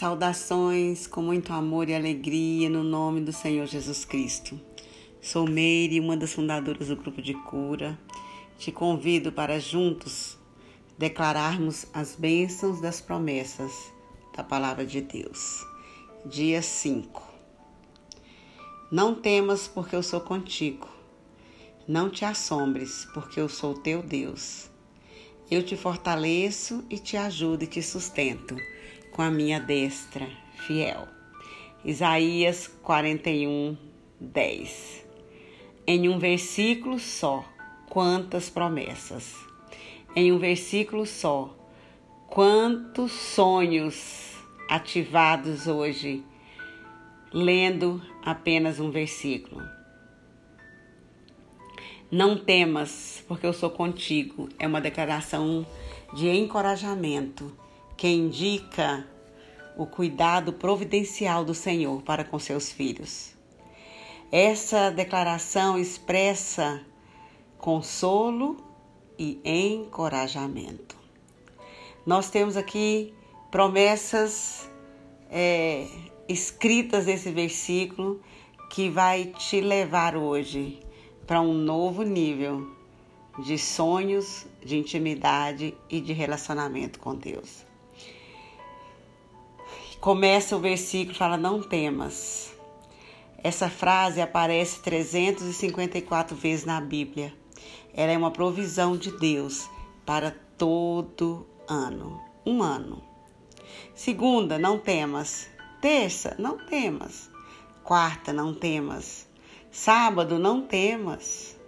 Saudações com muito amor e alegria no nome do Senhor Jesus Cristo. Sou Meire, uma das fundadoras do grupo de cura. Te convido para juntos declararmos as bênçãos das promessas da palavra de Deus. Dia 5. Não temas, porque eu sou contigo. Não te assombres, porque eu sou teu Deus. Eu te fortaleço e te ajudo e te sustento com a minha destra fiel. Isaías 41, 10. Em um versículo só, quantas promessas. Em um versículo só, quantos sonhos ativados hoje, lendo apenas um versículo. Não temas, porque eu sou contigo. É uma declaração de encorajamento que indica o cuidado providencial do Senhor para com seus filhos. Essa declaração expressa consolo e encorajamento. Nós temos aqui promessas é, escritas nesse versículo que vai te levar hoje para um novo nível de sonhos, de intimidade e de relacionamento com Deus. Começa o versículo fala não temas. Essa frase aparece 354 vezes na Bíblia. Ela é uma provisão de Deus para todo ano, um ano. Segunda, não temas. Terça, não temas. Quarta, não temas. Sábado, não temas.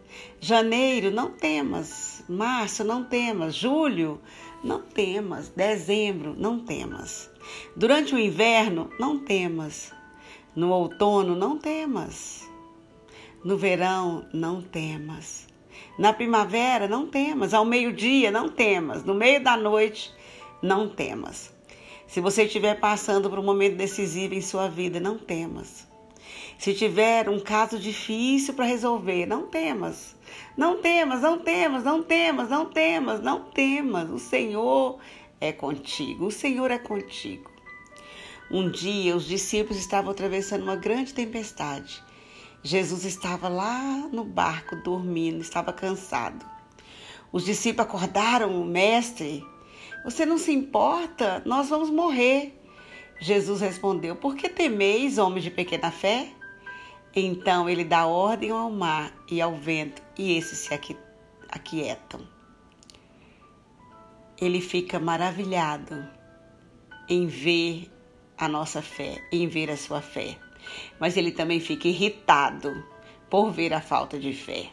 Janeiro, não temas. Março, não temas. Julho, não temas. Dezembro, não temas. Durante o inverno, não temas. No outono, não temas. No verão, não temas. Na primavera, não temas. Ao meio-dia, não temas. No meio da noite, não temas. Se você estiver passando por um momento decisivo em sua vida, não temas. Se tiver um caso difícil para resolver, não temas. Não temas, não temas, não temas, não temas, não temas. O Senhor é contigo. O Senhor é contigo. Um dia os discípulos estavam atravessando uma grande tempestade. Jesus estava lá no barco dormindo, estava cansado. Os discípulos acordaram o mestre. Você não se importa? Nós vamos morrer. Jesus respondeu: Por que temeis, homens de pequena fé? Então ele dá ordem ao mar e ao vento, e esses se aquietam. Ele fica maravilhado em ver a nossa fé, em ver a sua fé. Mas ele também fica irritado por ver a falta de fé.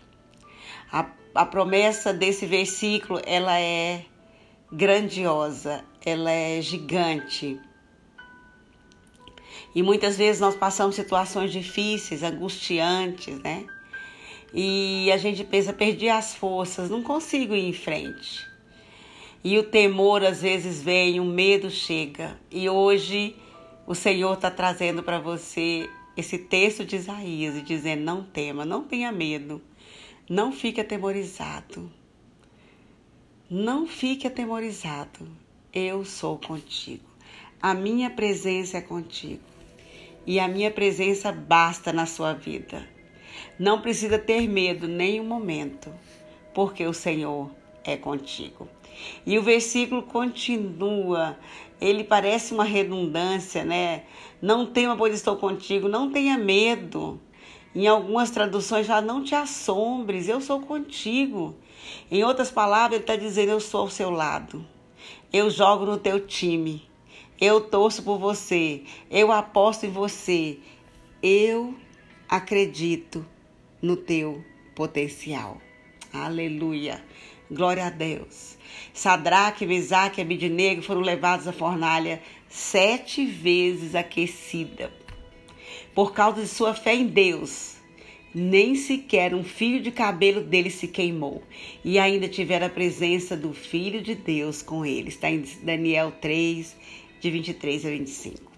A, a promessa desse versículo, ela é grandiosa, ela é gigante e muitas vezes nós passamos situações difíceis, angustiantes, né? E a gente pensa, perdi as forças, não consigo ir em frente. E o temor às vezes vem, o medo chega. E hoje o Senhor está trazendo para você esse texto de Isaías e dizendo: não tema, não tenha medo, não fique atemorizado. Não fique atemorizado. Eu sou contigo. A minha presença é contigo e a minha presença basta na sua vida. Não precisa ter medo nenhum momento, porque o Senhor é contigo. E o versículo continua, ele parece uma redundância, né? Não tema, pois estou contigo, não tenha medo. Em algumas traduções já não te assombres, eu sou contigo. Em outras palavras, ele está dizendo: Eu sou ao seu lado. Eu jogo no teu time. Eu torço por você. Eu aposto em você. Eu acredito no teu potencial. Aleluia. Glória a Deus. Sadraque, Mesaque e Abidnego foram levados à fornalha sete vezes aquecida. Por causa de sua fé em Deus, nem sequer um fio de cabelo dele se queimou. E ainda tiveram a presença do Filho de Deus com eles. Está em Daniel 3, de 23 a 25.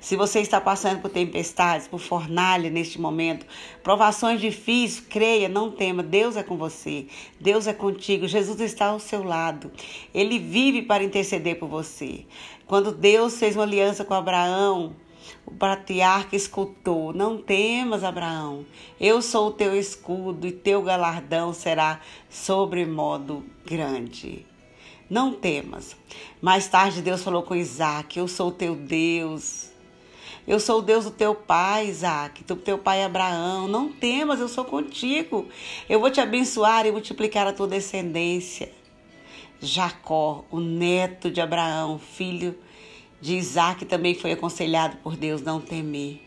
Se você está passando por tempestades, por fornalha neste momento, provações difíceis, creia, não tema. Deus é com você. Deus é contigo. Jesus está ao seu lado. Ele vive para interceder por você. Quando Deus fez uma aliança com Abraão, o patriarca escutou: Não temas, Abraão, eu sou o teu escudo e teu galardão será sobremodo grande. Não temas. Mais tarde, Deus falou com Isaac: Eu sou o teu Deus. Eu sou o Deus do teu pai, Isaac, do teu pai Abraão. Não temas, eu sou contigo. Eu vou te abençoar e multiplicar a tua descendência. Jacó, o neto de Abraão, filho de Isaac, também foi aconselhado por Deus não temer.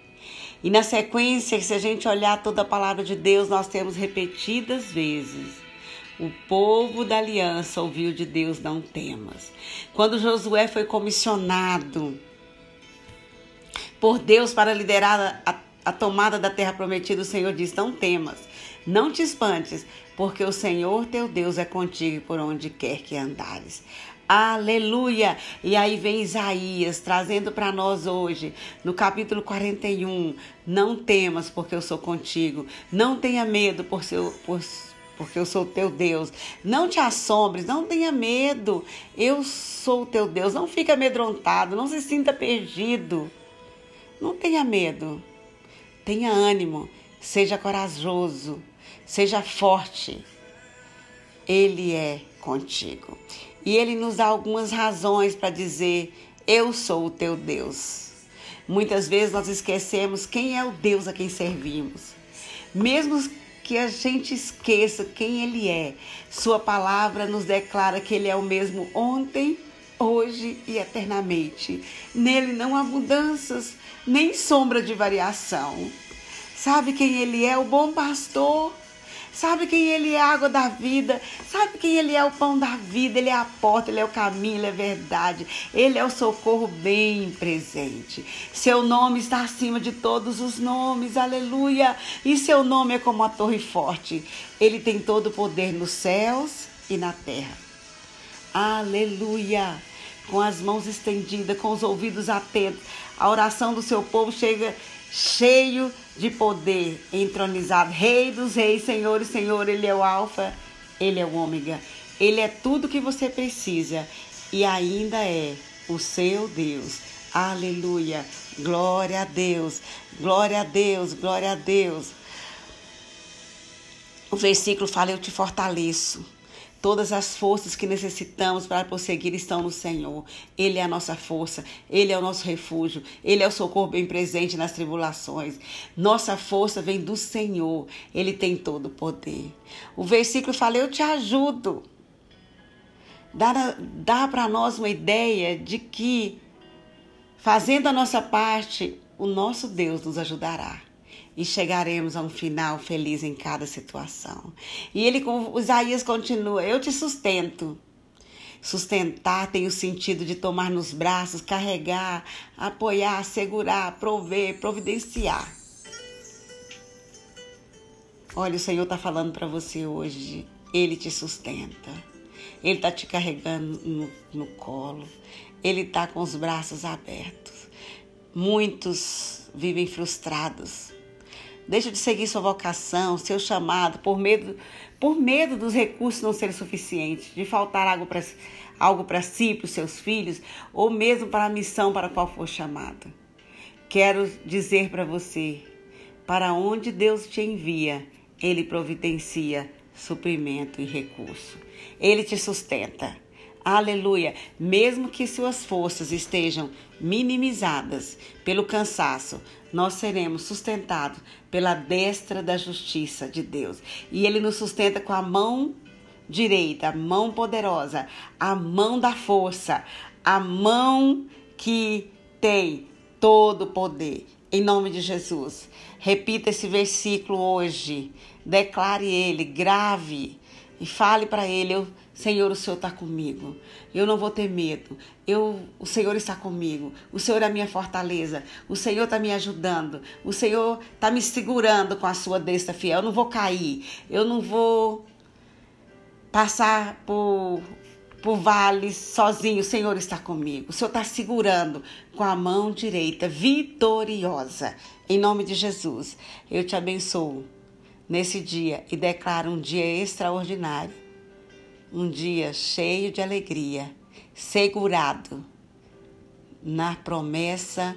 E na sequência, se a gente olhar toda a palavra de Deus, nós temos repetidas vezes. O povo da aliança ouviu de Deus não temas. Quando Josué foi comissionado por Deus para liderar a, a tomada da terra prometida, o Senhor diz: Não temas, não te espantes, porque o Senhor teu Deus é contigo por onde quer que andares. Aleluia! E aí vem Isaías trazendo para nós hoje, no capítulo 41, não temas, porque eu sou contigo. Não tenha medo, por seu, por, porque eu sou teu Deus. Não te assombres, não tenha medo. Eu sou o teu Deus. Não fique amedrontado, não se sinta perdido. Não tenha medo, tenha ânimo, seja corajoso, seja forte. Ele é contigo. E ele nos dá algumas razões para dizer: Eu sou o teu Deus. Muitas vezes nós esquecemos quem é o Deus a quem servimos. Mesmo que a gente esqueça quem ele é, Sua palavra nos declara que ele é o mesmo ontem, hoje e eternamente. Nele não há mudanças, nem sombra de variação. Sabe quem ele é? O bom pastor. Sabe quem ele é a água da vida? Sabe quem ele é o pão da vida? Ele é a porta, ele é o caminho, ele é a verdade. Ele é o socorro bem presente. Seu nome está acima de todos os nomes, aleluia. E seu nome é como a torre forte. Ele tem todo o poder nos céus e na terra. Aleluia. Com as mãos estendidas, com os ouvidos atentos, a oração do seu povo chega cheio de poder, entronizado. Rei dos reis, Senhor e Senhor, Ele é o Alfa, Ele é o Ômega. Ele é tudo que você precisa e ainda é o seu Deus. Aleluia. Glória a Deus. Glória a Deus. Glória a Deus. O versículo fala: Eu te fortaleço. Todas as forças que necessitamos para prosseguir estão no Senhor. Ele é a nossa força, Ele é o nosso refúgio, Ele é o socorro bem presente nas tribulações. Nossa força vem do Senhor, Ele tem todo o poder. O versículo fala: Eu te ajudo. Dá, dá para nós uma ideia de que, fazendo a nossa parte, o nosso Deus nos ajudará e chegaremos a um final feliz em cada situação. E ele, com Isaías continua: Eu te sustento. Sustentar tem o sentido de tomar nos braços, carregar, apoiar, segurar, prover, providenciar. Olha, o Senhor está falando para você hoje. Ele te sustenta. Ele está te carregando no, no colo. Ele está com os braços abertos. Muitos vivem frustrados Deixa de seguir sua vocação, seu chamado, por medo, por medo dos recursos não serem suficientes, de faltar algo para algo si, para os seus filhos, ou mesmo para a missão para a qual for chamado. Quero dizer para você, para onde Deus te envia, Ele providencia suprimento e recurso. Ele te sustenta. Aleluia! Mesmo que suas forças estejam minimizadas pelo cansaço, nós seremos sustentados pela destra da justiça de Deus. E Ele nos sustenta com a mão direita, a mão poderosa, a mão da força, a mão que tem todo o poder. Em nome de Jesus. Repita esse versículo hoje. Declare ele, grave e fale para ele: eu, Senhor, o Senhor está comigo. Eu não vou ter medo. Eu, o Senhor está comigo. O Senhor é a minha fortaleza. O Senhor está me ajudando. O Senhor está me segurando com a sua destra fiel. Eu não vou cair. Eu não vou passar por por vales sozinho, o Senhor está comigo. O Senhor está segurando com a mão direita, vitoriosa. Em nome de Jesus, eu te abençoo nesse dia e declaro um dia extraordinário. Um dia cheio de alegria, segurado na promessa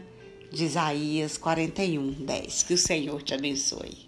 de Isaías 41, 10. Que o Senhor te abençoe.